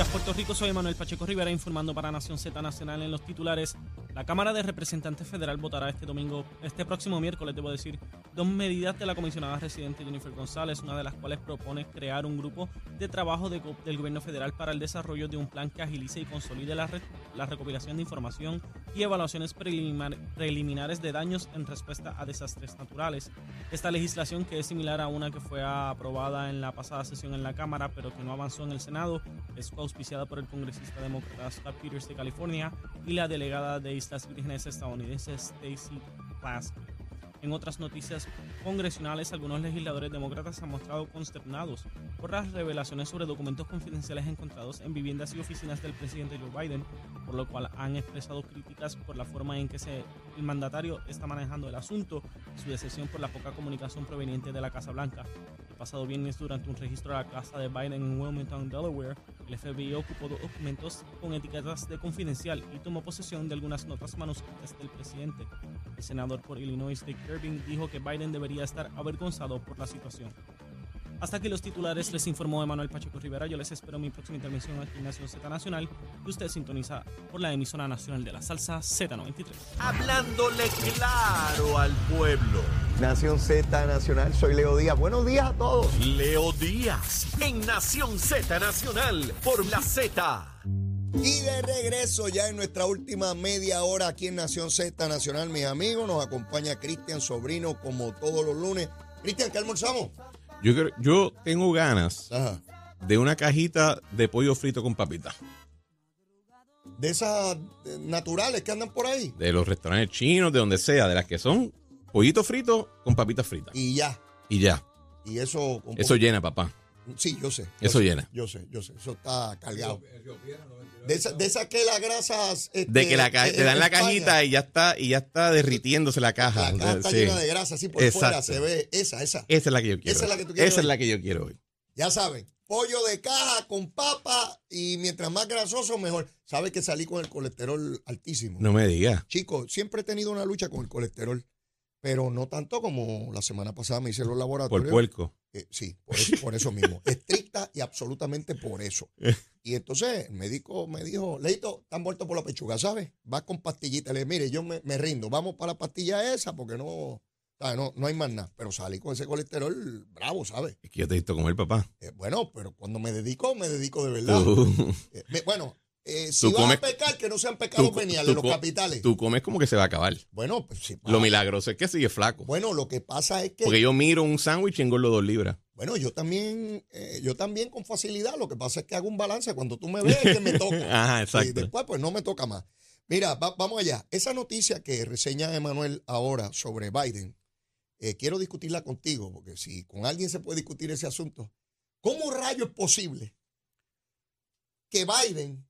días, Puerto Rico. Soy Manuel Pacheco Rivera informando para Nación Z Nacional en los titulares. La Cámara de Representantes Federal votará este domingo, este próximo miércoles, debo decir, dos medidas de la comisionada residente Jennifer González, una de las cuales propone crear un grupo de trabajo del gobierno federal para el desarrollo de un plan que agilice y consolide la, la recopilación de información y evaluaciones preliminares de daños en respuesta a desastres naturales. Esta legislación, que es similar a una que fue aprobada en la pasada sesión en la Cámara, pero que no avanzó en el Senado, es auspiciada por el congresista demócrata Scott Peters de California y la delegada de Islas Vírgenes estadounidenses Stacey Plask. En otras noticias congresionales, algunos legisladores demócratas se han mostrado consternados por las revelaciones sobre documentos confidenciales encontrados en viviendas y oficinas del presidente Joe Biden, por lo cual han expresado críticas por la forma en que se, el mandatario está manejando el asunto y su decepción por la poca comunicación proveniente de la Casa Blanca. El pasado viernes, durante un registro a la casa de Biden en Wilmington, Delaware, el FBI ocupó documentos con etiquetas de confidencial y tomó posesión de algunas notas manuscritas del presidente. El senador por Illinois, Dick Durbin, dijo que Biden debería estar avergonzado por la situación. Hasta aquí los titulares, les informó Emanuel Pacheco Rivera. Yo les espero mi próxima intervención aquí en Nación Z Nacional, que usted sintoniza por la emisora nacional de la salsa Z93. Hablándole claro al pueblo. Nación Z Nacional, soy Leo Díaz. Buenos días a todos. Leo Díaz, en Nación Z Nacional, por la Z. Y de regreso ya en nuestra última media hora aquí en Nación Z Nacional, mis amigos, nos acompaña Cristian Sobrino como todos los lunes. Cristian, ¿qué almorzamos? Yo, yo tengo ganas de una cajita de pollo frito con papitas. De esas eh, naturales que andan por ahí. De los restaurantes chinos, de donde sea, de las que son pollito frito con papitas fritas. Y ya. Y ya. Y eso. Eso llena, papá. Sí, yo sé. eso llena. Yo sé, yo sé. Eso está cargado. De esas de que las grasas. de que la este, te dan la cajita y ya está y ya está derritiéndose la caja. La caja está llena de grasa, así por fuera se ve. Esa, esa. Esa es la que yo quiero. Esa es la que tú quieres. Esa es la que yo quiero hoy. Ya saben, pollo de caja con papa y mientras más grasoso, mejor. Sabe que salí con el colesterol altísimo. No me digas. Chicos, siempre he tenido una lucha con el colesterol pero no tanto como la semana pasada me hice los laboratorios. Por puerco. Eh, sí, por eso, mismo. Estricta y absolutamente por eso. Y entonces el médico me dijo, Leito, están muerto por la pechuga, ¿sabes? Vas con pastillita. Le dije, mire, yo me, rindo, vamos para la pastilla esa porque no, no, no hay más nada. Pero salí con ese colesterol bravo, ¿sabes? Es que yo te he visto comer, papá. Eh, bueno, pero cuando me dedico, me dedico de verdad. Eh, bueno, eh, si vas a pecar, que no sean pecados veniales, los capitales. Tú comes como que se va a acabar. Bueno, pues sí. Lo milagroso es que sigue flaco. Bueno, lo que pasa es que. Porque yo miro un sándwich y engordo dos libras. Bueno, yo también, eh, yo también con facilidad. Lo que pasa es que hago un balance. Cuando tú me ves, es que me toca. Ajá, exacto. Y después, pues no me toca más. Mira, vamos allá. Esa noticia que reseña Emanuel ahora sobre Biden, eh, quiero discutirla contigo, porque si con alguien se puede discutir ese asunto, ¿cómo rayo es posible que Biden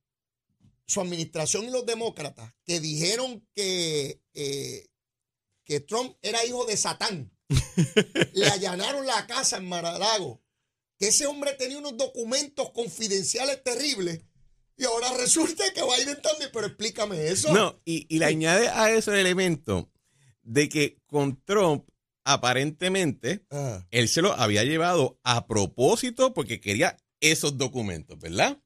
su administración y los demócratas que dijeron que, eh, que Trump era hijo de Satán, le allanaron la casa en Maralago, que ese hombre tenía unos documentos confidenciales terribles. Y ahora resulta que Biden también, pero explícame eso. No, y, le añade a eso el elemento de que con Trump, aparentemente, él se lo había llevado a propósito porque quería esos documentos, ¿verdad?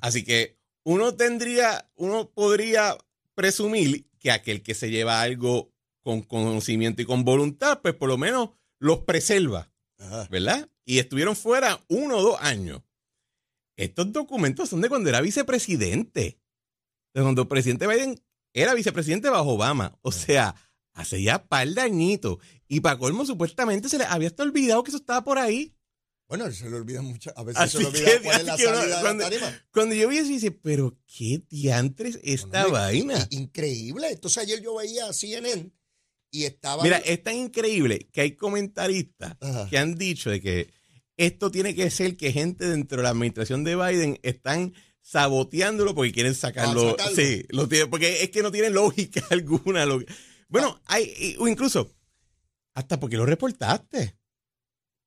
Así que uno tendría, uno podría presumir que aquel que se lleva algo con conocimiento y con voluntad, pues por lo menos los preserva, ¿verdad? Y estuvieron fuera uno o dos años. Estos documentos son de cuando era vicepresidente, de cuando el presidente Biden era vicepresidente bajo Obama. O sea, hace ya par de añitos. Y para colmo, supuestamente se le había hasta olvidado que eso estaba por ahí. Bueno, se le olvida mucho, a veces se le olvida cuál es la salida cuando, de la tarima. Cuando yo vi eso, dice, pero qué diantres esta vaina. Increíble. Entonces ayer yo veía a CNN y estaba... Mira, es tan increíble que hay comentaristas que han dicho de que esto tiene que ser que gente dentro de la administración de Biden están saboteándolo porque quieren sacarlo. Sí, lo tiene, porque es que no tiene lógica alguna. bueno, ah. hay, o incluso, hasta porque lo reportaste.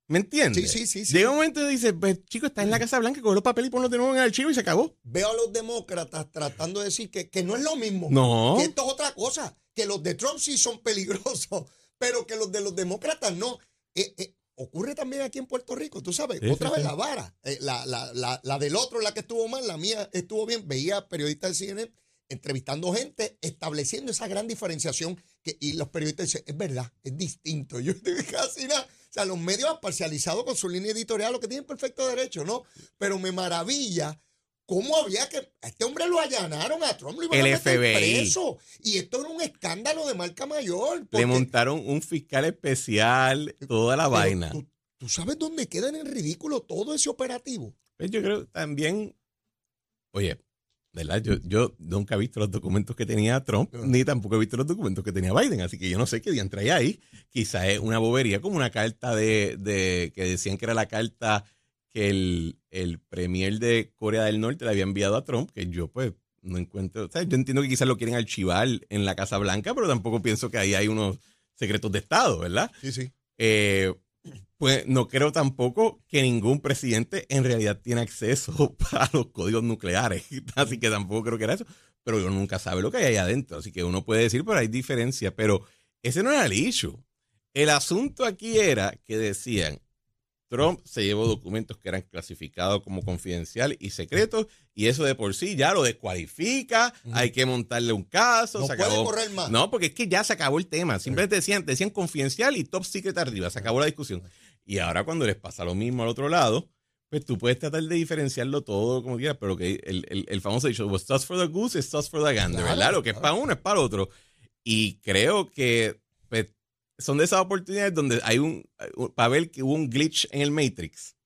¿Me entiendes? Sí, sí, sí. sí. Llega un momento y dice, pues chico, está en la Casa Blanca, coge los papeles y ponlos de nuevo en el archivo y se acabó. Veo a los demócratas tratando de decir que, no es lo mismo. No. Que esto es otra cosa. Que los de Trump sí son peligrosos, pero que los de los demócratas no. Eh, eh, ocurre también aquí en Puerto Rico, tú sabes, otra vez la vara, eh, la, la, la, la, del otro la que estuvo mal, la mía estuvo bien, veía periodistas de CNN entrevistando gente, estableciendo esa gran diferenciación que, y los periodistas dicen, es verdad, es distinto, yo estoy casi nada, o sea, los medios han parcializado con su línea editorial, lo que tienen perfecto derecho, ¿no? Pero me maravilla ¿Cómo había que.? A este hombre lo allanaron a Trump, lo iban el a meter FBI. preso. Y esto era un escándalo de marca mayor. Le montaron un fiscal especial, toda la vaina. ¿tú, ¿tú, sabes dónde queda en el ridículo todo ese operativo? Pues yo creo también. Oye, ¿verdad? Yo, yo nunca he visto los documentos que tenía Trump, ni tampoco he visto los documentos que tenía Biden. Así que yo no sé qué día traía ahí. Quizá es una bobería, como una carta de, de que decían que era la carta que el, el premier de Corea del Norte le había enviado a Trump, que yo pues no encuentro, o sea, yo entiendo que quizás lo quieren archivar en la Casa Blanca, pero tampoco pienso que ahí hay unos secretos de Estado, ¿verdad? Sí, sí. Eh, pues no creo tampoco que ningún presidente en realidad tiene acceso a los códigos nucleares, así que tampoco creo que era eso, pero uno nunca sabe lo que hay ahí adentro, así que uno puede decir, pero hay diferencia, pero ese no era el issue. El asunto aquí era que decían, Trump se llevó documentos que eran clasificados como confidencial y secretos, y eso de por sí ya lo descualifica, uh -huh. hay que montarle un caso. No se puede correr más. No, porque es que ya se acabó el tema. Simplemente decían, decían confidencial y top secret arriba, se acabó la discusión. Y ahora cuando les pasa lo mismo al otro lado, pues tú puedes tratar de diferenciarlo todo como quieras, pero que el, el, el famoso dicho, what's toss for the goose is toss for the gander, claro, ¿verdad? Lo que claro. es para uno es para otro. Y creo que pues, son de esas oportunidades donde hay un, para ver que hubo un glitch en el Matrix,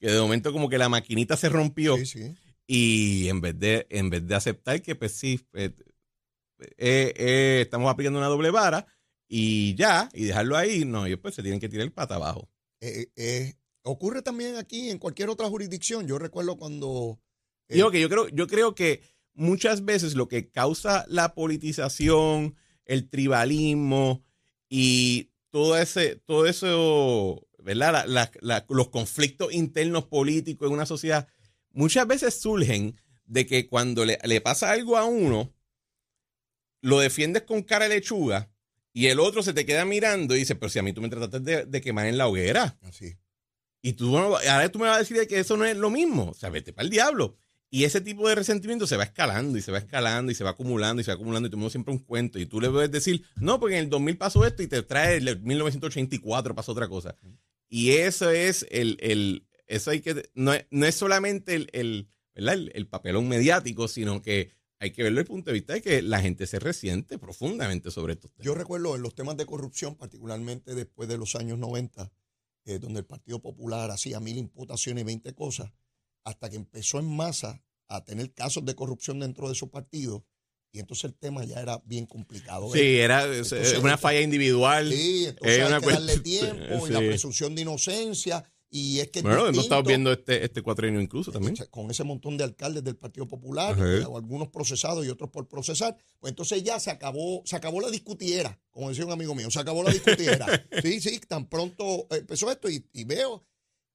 que de momento como que la maquinita se rompió Sí, sí. y en vez de, en vez de aceptar que pues sí, pues, eh, eh, estamos aplicando una doble vara y ya, y dejarlo ahí, no, ellos pues se tienen que tirar el pata abajo. Eh, eh, ocurre también aquí en cualquier otra jurisdicción. Yo recuerdo cuando... eh, Digo que yo creo, yo creo que muchas veces lo que causa la politización, el tribalismo y todo ese, todo eso, ¿verdad? La, la, la, los conflictos internos políticos en una sociedad, muchas veces surgen de que cuando le, le, pasa algo a uno, lo defiendes con cara de lechuga y el otro se te queda mirando y dice, pero si a mí tú me trataste de, de quemar en la hoguera. Así. Y tú, ahora tú me vas a decir que eso no es lo mismo. O sea, vete para el diablo. Y ese tipo de resentimiento se va escalando y se va escalando y se va acumulando y se va acumulando y tú me siempre un cuento. Y tú le puedes decir, no, porque en el 2000 pasó esto y te trae el 1984 pasó otra cosa. Y eso es el, el eso hay que, no no es solamente el, el, el, el papelón mediático, sino que hay que verlo desde el punto de vista de que la gente se resiente profundamente sobre esto. Yo recuerdo en los temas de corrupción, particularmente después de los años 90, eh, donde el Partido Popular hacía mil imputaciones y 20 cosas, hasta que empezó en masa a tener casos de corrupción dentro de su partido. Y entonces el tema ya era bien complicado. Sí, ¿eh? era entonces, una falla individual. Sí, entonces hay que darle tiempo sí. y la presunción de inocencia. Y es que bueno, hemos estado viendo este, este cuatrenio incluso también. Con ese montón de alcaldes del Partido Popular, eh, algunos procesados y otros por procesar. Pues entonces ya se acabó, se acabó la discutiera, como decía un amigo mío, se acabó la discutiera. sí, sí, tan pronto empezó esto y, y veo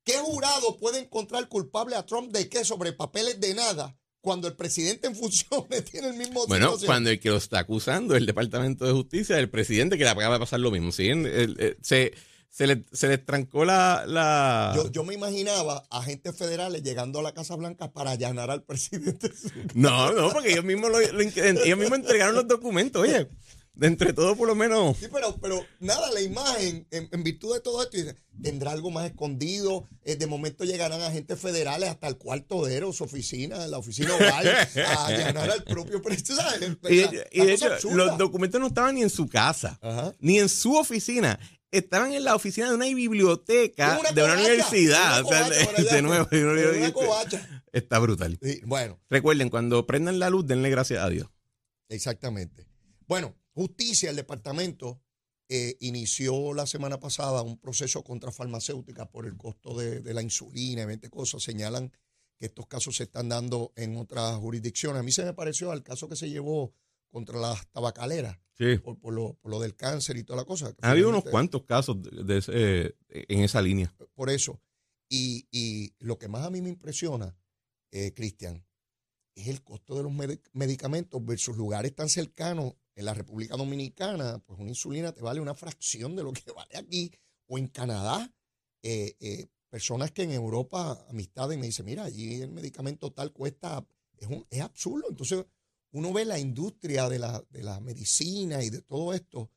¿Qué jurado puede encontrar culpable a Trump de qué sobre papeles de nada cuando el presidente en funciones tiene el mismo Bueno, situación? cuando el que lo está acusando el Departamento de Justicia, el presidente que le acaba de pasar lo mismo. ¿sí? El, el, el, se, se, le, se le trancó la... la... Yo, yo, me imaginaba agentes federales llegando a la Casa Blanca para allanar al presidente. No, no, porque ellos mismos, lo, lo, ellos mismos entregaron los documentos. Oye, de entre todo por lo menos. Sí, pero, pero nada, la imagen, en, en virtud de todo esto, tendrá algo más escondido. Eh, de momento llegarán agentes federales hasta el cuarto de su oficina, la oficina oval, a allanar al propio presidente. Y, y de hecho, los documentos no estaban ni en su casa, Ajá. ni en su oficina. Estaban en la oficina de una biblioteca una de una universidad. Una o sea, de, de, nuevo, una covacha. Está brutal. Sí, bueno. Recuerden, cuando prendan la luz, denle gracias a Dios. Exactamente. Bueno, Justicia, el departamento, eh, inició la semana pasada un proceso contra farmacéuticas por el costo de, de, la insulina y 20 cosas. Señalan que estos casos se están dando en otras jurisdicciones. A mí se me pareció al caso que se llevó contra las tabacaleras sí. por, por, lo, por, lo, del cáncer y toda la cosa. Ha habido unos cuantos casos de, de ese, eh, en esa línea. Por eso. Y, y, lo que más a mí me impresiona, eh, Cristian, es el costo de los medicamentos versus lugares tan cercanos en la República Dominicana, pues una insulina te vale una fracción de lo que vale aquí, o en Canadá, eh, eh, personas que en Europa, amistades, me dicen, mira, allí el medicamento tal cuesta, es, un, es absurdo. Entonces, uno ve la industria de la, de la medicina y de todo esto,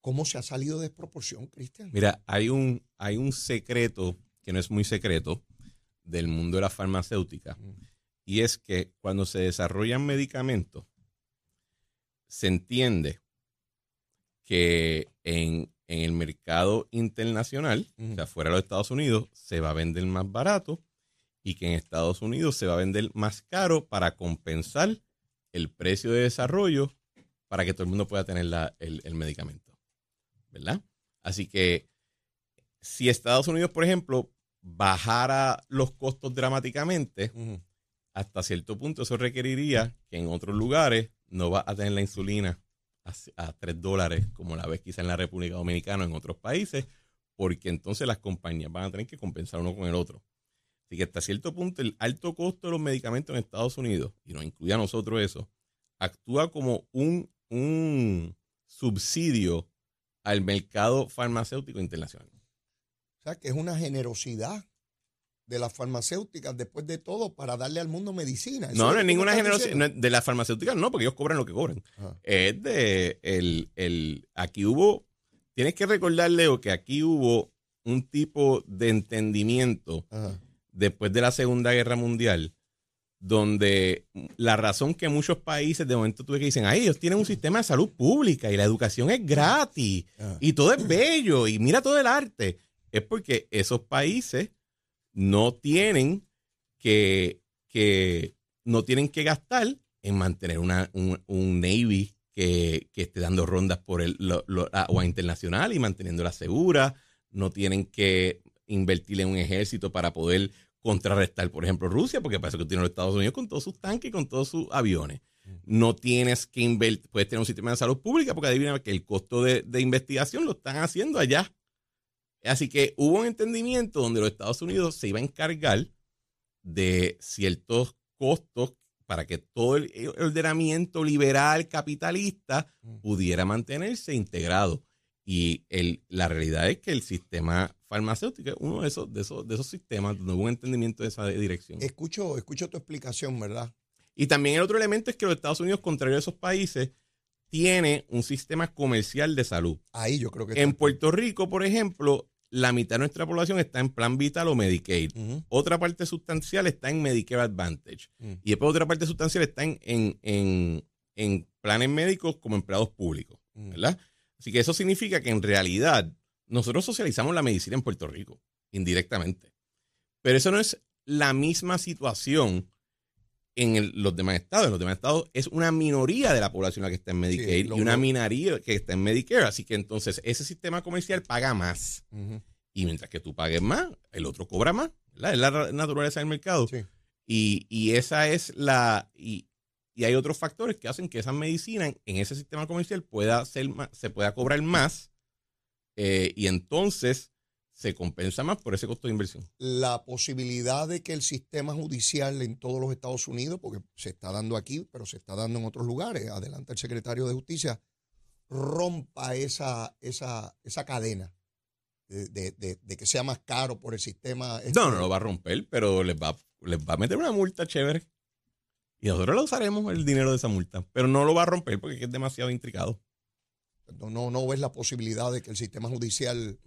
cómo se ha salido de desproporción, Cristian. Mira, hay un, hay un secreto que no es muy secreto del mundo de la farmacéutica, y es que cuando se desarrollan medicamentos, se entiende que en, el mercado internacional, o sea, fuera de los Estados Unidos, se va a vender más barato y que en Estados Unidos se va a vender más caro para compensar el precio de desarrollo para que todo el mundo pueda tener el, medicamento. ¿Verdad? Así que si Estados Unidos, por ejemplo, bajara los costos dramáticamente, hasta cierto punto eso requeriría que en otros lugares no va a tener la insulina a, 3 dólares como la ves quizá en la República Dominicana o en otros países, porque entonces las compañías van a tener que compensar uno con el otro. Así que hasta cierto punto el alto costo de los medicamentos en Estados Unidos, y nos incluye a nosotros eso, actúa como un, un subsidio al mercado farmacéutico internacional. O sea, que es una generosidad de las farmacéuticas después de todo para darle al mundo medicina. no, no es ninguna generosidad. de las farmacéuticas no, porque ellos cobran lo que cobran. Es de el, el, aquí hubo, tienes que recordar, Leo, que aquí hubo un tipo de entendimiento después de la Segunda Guerra Mundial, donde la razón que muchos países de momento tuve que dicen, ay, ellos tienen un sistema de salud pública y la educación es gratis y todo es bello y mira todo el arte, es porque esos países no tienen que, que, no tienen que gastar en mantener una, un, Navy que, esté dando rondas por el agua internacional y manteniéndola segura. No tienen que invertir en un ejército para poder contrarrestar, por ejemplo, Rusia, porque parece que tiene los Estados Unidos con todos sus tanques y con todos sus aviones. No tienes que invertir, puedes tener un sistema de salud pública, porque adivina que el costo de, de investigación lo están haciendo allá Así que hubo un entendimiento donde los Estados Unidos se iba a encargar de ciertos costos para que todo el ordenamiento liberal capitalista mm. pudiera mantenerse integrado. Y el, la realidad es que el sistema farmacéutico es uno de esos, de esos, de esos sistemas donde hubo un entendimiento de esa dirección. Escucho, escucho tu explicación, ¿verdad? Y también el otro elemento es que los Estados Unidos, contrario a esos países, tiene un sistema comercial de salud. Ahí yo creo que... En Puerto Rico, por ejemplo, la mitad de nuestra población está en plan vital o Medicaid. Otra parte sustancial está en Medicare Advantage. Mm. Y después otra parte sustancial está en, en, planes médicos como empleados públicos. Mm. ¿Verdad? Así que eso significa que en realidad nosotros socializamos la medicina en Puerto Rico, indirectamente. Pero eso no es la misma situación en los demás estados. En los demás estados es una minoría de la población la que está en Medicaid y una minoría que está en Medicare. Así que entonces ese sistema comercial paga más. Y mientras que tú pagues más, el otro cobra más. Es la naturaleza del mercado. Y, esa es la. Y, hay otros factores que hacen que esa medicina en, ese sistema comercial pueda ser se pueda cobrar más. Eh, y entonces se compensa más por ese costo de inversión. La posibilidad de que el sistema judicial en todos los Estados Unidos, porque se está dando aquí, pero se está dando en otros lugares, adelanta el secretario de Justicia, rompa esa, esa, esa cadena de, que sea más caro por el sistema. Este no, no lo va a romper, pero les va, les va a meter una multa chévere. Y nosotros lo usaremos el dinero de esa multa, pero no lo va a romper porque es demasiado intricado. No, no, no ves la posibilidad de que el sistema judicial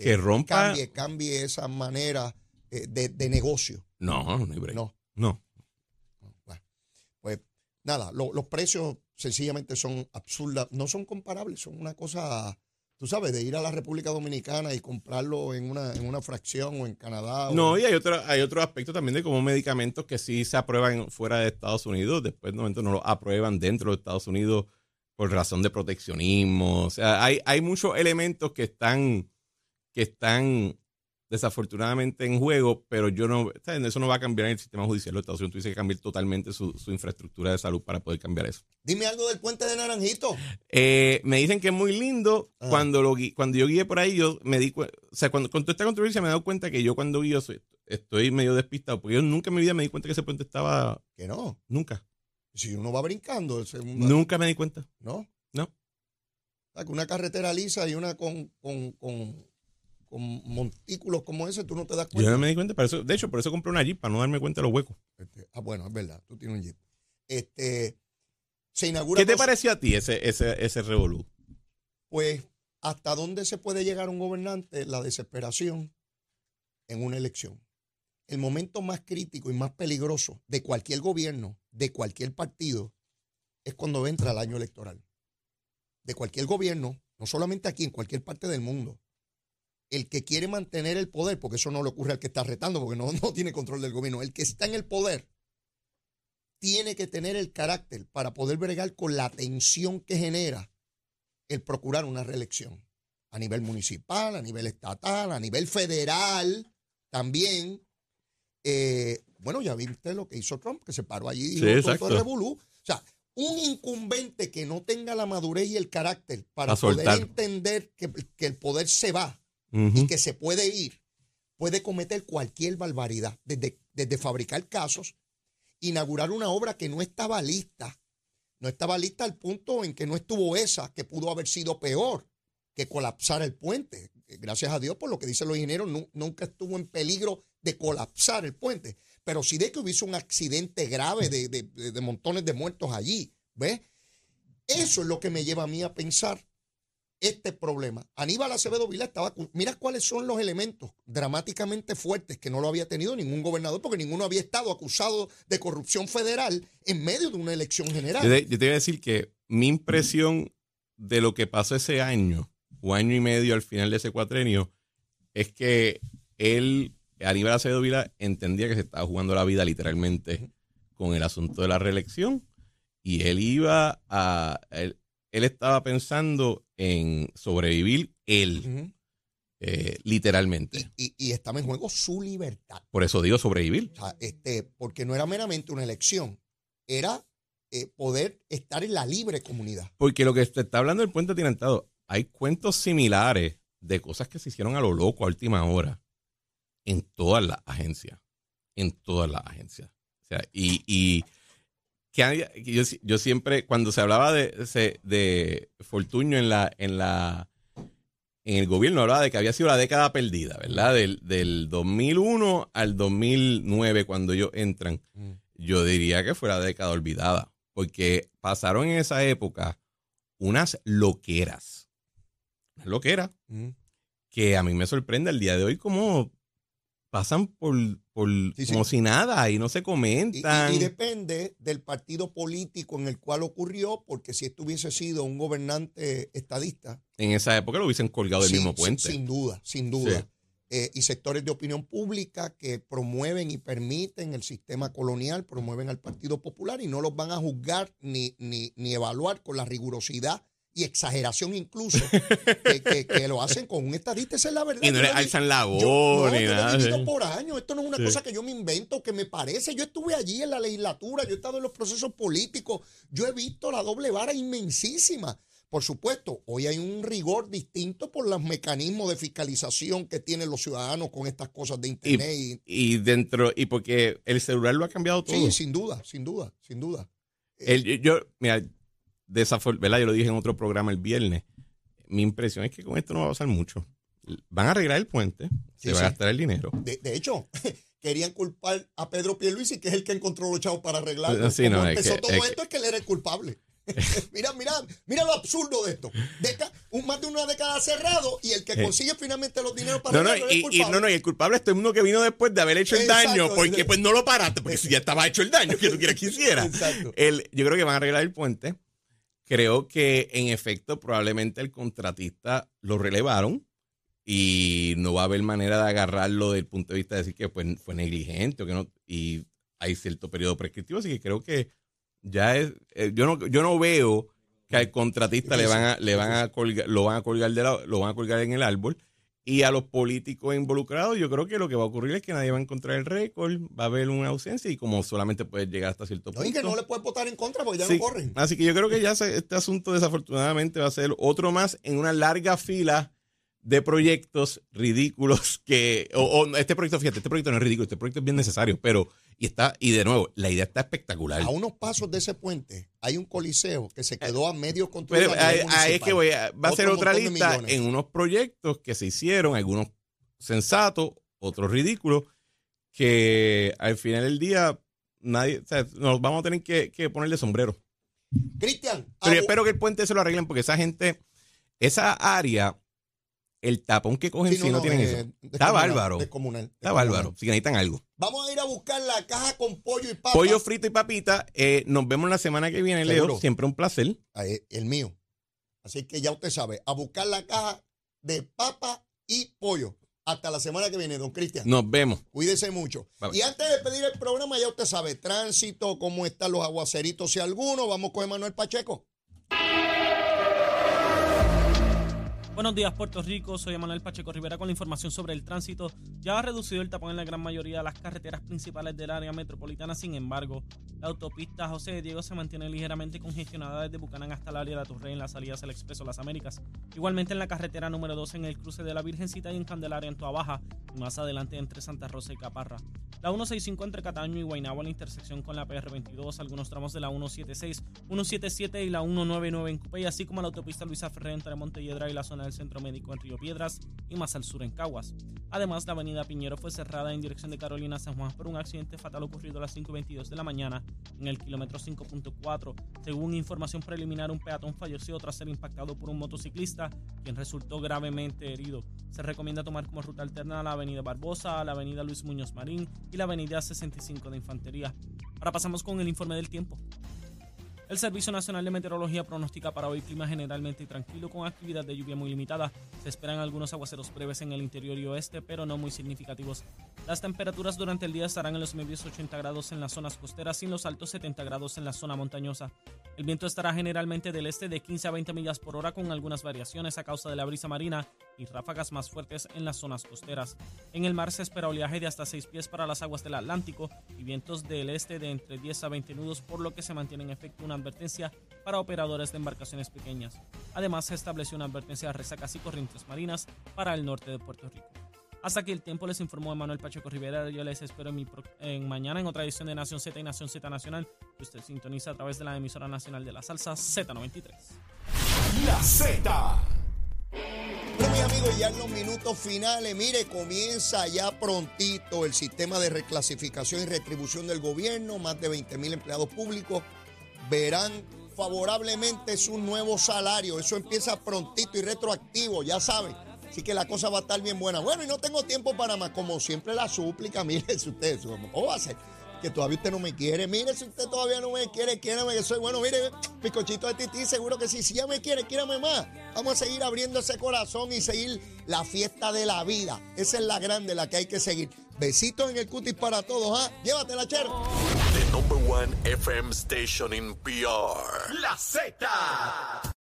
que rompa. Cambie, cambie esa manera eh, de, negocio. No, no No. No. pues nada, los precios sencillamente son absurdas, no son comparables, son una cosa, tú sabes, de ir a la República Dominicana y comprarlo en una, en una fracción o en Canadá. No, y hay otro, hay otro aspecto también de como medicamentos que sí se aprueban fuera de Estados Unidos, después de momento no lo aprueban dentro de Estados Unidos por razón de proteccionismo. O sea, hay, hay muchos elementos que están que están desafortunadamente en juego, pero yo no, eso no va a cambiar en el sistema judicial de los Estados Unidos. Tuviste que cambiar totalmente su, infraestructura de salud para poder cambiar eso. Dime algo del puente de Naranjito. Eh, me dicen que es muy lindo. Ah. Cuando, lo, cuando yo guié por ahí, yo me di cuenta, o sea, cuando con toda esta controversia me he dado cuenta que yo cuando guío estoy medio despistado, porque yo nunca en mi vida me di cuenta que ese puente estaba... Que no. Nunca. Si uno va brincando. Nunca me di cuenta. ¿No? No. una carretera lisa y una con con montículos como ese, tú no te das cuenta. Yo no me di cuenta, eso, de hecho, por eso compré una Jeep, para no darme cuenta de los huecos. Este, ah, bueno, es verdad, tú tienes un Jeep. Este, se inaugura. ¿Qué te pareció a ti ese, ese, ese revolú? Pues, ¿hasta dónde se puede llegar un gobernante? La desesperación en una elección. El momento más crítico y más peligroso de cualquier gobierno, de cualquier partido, es cuando entra el año electoral. De cualquier gobierno, no solamente aquí, en cualquier parte del mundo. El que quiere mantener el poder, porque eso no le ocurre al que está retando, porque no, no tiene control del gobierno, el que está en el poder tiene que tener el carácter para poder bregar con la tensión que genera el procurar una reelección a nivel municipal, a nivel estatal, a nivel federal también. Eh, bueno, ya viste lo que hizo Trump, que se paró allí y dijo todo, revolú. O sea, un incumbente que no tenga la madurez y el carácter para poder entender que, el poder se va y que se puede ir, puede cometer cualquier barbaridad, desde, desde fabricar casos, inaugurar una obra que no estaba lista, no estaba lista al punto en que no estuvo esa, que pudo haber sido peor que colapsar el puente. Gracias a Dios, por lo que dicen los ingenieros, nunca estuvo en peligro de colapsar el puente pero sí de que hubiese un accidente grave de, montones de muertos allí. ¿Ves? Eso es lo que me lleva a mí a pensar este problema. Aníbal Acevedo Vila estaba. Mira cuáles son los elementos dramáticamente fuertes que no lo había tenido ningún gobernador, porque ninguno había estado acusado de corrupción federal en medio de una elección general. Yo te, voy a decir que mi impresión de lo que pasó ese año, o año y medio al final de ese cuatrenio, es que él Aníbal Acevedo Vila entendía que se estaba jugando la vida literalmente con el asunto de la reelección y él iba a. Él, estaba pensando en sobrevivir él, eh, literalmente. Y, estaba en juego su libertad. Por eso digo sobrevivir. este, porque no era meramente una elección, era eh, poder estar en la libre comunidad. Porque lo que se está hablando del puente atirantado, hay cuentos similares de cosas que se hicieron a lo loco a última hora en todas las agencias. En todas las agencias. O sea, y, y que yo, yo, siempre, cuando se hablaba de, de Fortuño en la, en la en el gobierno hablaba de que había sido la década perdida, ¿verdad? Del, del 2001 al 2009, cuando ellos entran. Mm. Yo diría que fue la década olvidada, porque pasaron en esa época unas loqueras. Unas loqueras mm. que a mí me sorprende el día de hoy como pasan por, como si nada y no se comentan. Y, depende del partido político en el cual ocurrió, porque si esto hubiese sido un gobernante estadista. En esa época lo hubiesen colgado del mismo puente. Sin, duda, sin duda. Eh, y sectores de opinión pública que promueven y permiten el sistema colonial, promueven al Partido Popular y no los van a juzgar ni, ni, ni evaluar con la rigurosidad y exageración incluso, que, lo hacen con un estadista, esa es la verdad. Y no le alzan la voz ni nada. He por años, esto no es una cosa que yo me invento, que me parece. Yo estuve allí en la legislatura, yo he estado en los procesos políticos, yo he visto la doble vara inmensísima. Por supuesto, hoy hay un rigor distinto por los mecanismos de fiscalización que tienen los ciudadanos con estas cosas de Internet. Y, dentro, y porque el celular lo ha cambiado todo. Sí, sin duda, sin duda, sin duda. El, yo, mira, de esa forma, ¿verdad? Yo lo dije en otro programa el viernes. Mi impresión es que con esto no va a pasar mucho. Van a arreglar el puente, se va a gastar el dinero. De, hecho, querían culpar a Pedro Pierluisi, que es el que encontró los chavos para arreglarlo. Sí, no, empezó todo esto es que él era el culpable. mira, mira, mira lo absurdo de esto. un, más de una década cerrado y el que eh. consigue finalmente los dineros para no, no, y, y, no, no, y el culpable es uno que vino después de haber hecho el daño, porque pues no lo paraste, porque si ya estaba hecho el daño que tú quieras que hiciera. El, yo creo que van a arreglar el puente. Creo que en efecto probablemente el contratista lo relevaron y no va a haber manera de agarrarlo desde el punto de vista de decir que fue, fue negligente o que no y hay cierto periodo prescriptivo, así que creo que ya es eh, yo no yo no veo que al contratista le van a le van a colgar, lo van a colgar de lo van a colgar en el árbol y a los políticos involucrados, yo creo que lo que va a ocurrir es que nadie va a encontrar el récord, va a haber una ausencia y como solamente puede llegar hasta cierto punto. y que no le puede votar en contra porque ya no corren. Así que yo creo que ya este asunto desafortunadamente va a ser otro más en una larga fila de proyectos ridículos que, o, este proyecto, fíjate, este proyecto no es ridículo, este proyecto es bien necesario, pero, y está, y de nuevo, la idea está espectacular. A unos pasos de ese puente hay un coliseo que se quedó a medio control. Pero ahí es que voy a, va a ser otra lista en unos proyectos que se hicieron, algunos sensato, otros ridículos, que al final del día nadie, o sea, nos vamos a tener que, que ponerle sombrero. Cristian. Pero yo espero que el puente se lo arreglen porque esa gente, esa área, el tapón que cogen si no, tienen eso. Está bárbaro. Está bárbaro. Si necesitan algo. Vamos a ir a buscar la caja con pollo y papa. Pollo frito y papita. Eh, nos vemos la semana que viene, Leo. Siempre un placer. Ah, eh, el mío. Así que ya usted sabe, a buscar la caja de papa y pollo. Hasta la semana que viene, don Cristian. Nos vemos. Cuídese mucho. Y antes de pedir el programa, ya usted sabe, tránsito, cómo están los aguaceritos, si alguno. Vamos con Emanuel Pacheco. Buenos días, Puerto Rico. Soy Emanuel Pacheco Rivera con la información sobre el tránsito. Ya ha reducido el tapón en la gran mayoría de las carreteras principales del área metropolitana. Sin embargo, la autopista José de Diego se mantiene ligeramente congestionada desde Bucanán hasta el área de Torre en las salidas del Expreso Las Américas. Igualmente en la carretera número 2 en el cruce de la Virgencita y en Candelaria en Toa Baja. Y más adelante entre Santa Rosa y Caparra. La 165 entre Cataño y Guaynabo en la intersección con la PR22. Algunos tramos de la 176, 177 y la 199 en Cupey, así como la autopista Luisa Ferrer entre Montelledra y la zona Centro Médico en Río Piedras y más al sur en Caguas. Además, la avenida Piñero fue cerrada en dirección de Carolina San Juan por un accidente fatal ocurrido a las 5.22 de la mañana en el kilómetro 5.4. Según información preliminar, un peatón falleció tras ser impactado por un motociclista, quien resultó gravemente herido. Se recomienda tomar como ruta alterna la avenida Barbosa, la avenida Luis Muñoz Marín y la avenida 65 de Infantería. Ahora pasamos con el informe del tiempo. El Servicio Nacional de Meteorología pronostica para hoy clima generalmente tranquilo con actividad de lluvia muy limitada. Se esperan algunos aguaceros breves en el interior y oeste, pero no muy significativos. Las temperaturas durante el día estarán en los medios 80 grados en las zonas costeras y en los altos 70 grados en la zona montañosa. El viento estará generalmente del este de 15 a 20 millas por hora con algunas variaciones a causa de la brisa marina y ráfagas más fuertes en las zonas costeras. En el mar se espera oleaje de hasta 6 pies para las aguas del Atlántico y vientos del este de entre 10 a 20 nudos, por lo que se mantiene en efecto una advertencia para operadores de embarcaciones pequeñas. Además, se estableció una advertencia de resacas y corrientes marinas para el norte de Puerto Rico. Hasta aquí el tiempo les informó Manuel Pacheco Rivera. Yo les espero en, mañana en otra edición de Nación Z y Nación Z Nacional, usted sintoniza a través de la emisora nacional de la salsa Z93. La Z. Bueno, mi amigo, ya en los minutos finales, mire, comienza ya prontito el sistema de reclasificación y retribución del gobierno. Más de 20 mil empleados públicos verán favorablemente su nuevo salario. Eso empieza prontito y retroactivo, ya saben. Así que la cosa va a estar bien buena. Bueno, y no tengo tiempo para más. Como siempre la súplica, mire si usted, ¿cómo va a ser? Que todavía usted no me quiere. Mire si usted todavía no me quiere, quiérame que soy bueno. Mire, picochito de tití, seguro que sí. Si ya me quiere, quiérame más. Vamos a seguir abriendo ese corazón y seguir la fiesta de la vida. Esa es la grande, la que hay que seguir. Besitos en el cutis para todos, ¿ah? Llévatela, chero. One FM station in PR. La Z.